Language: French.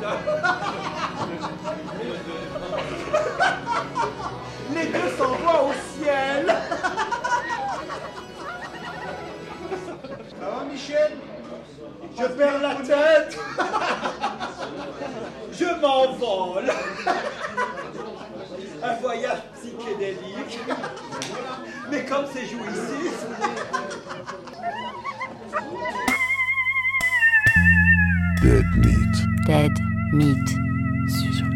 Les deux s'envoient au ciel. Ça va, Michel? Je perds la tête. Je m'envole. Un voyage psychédélique. Mais comme c'est jouissif. Dead Meat. Dead Meat.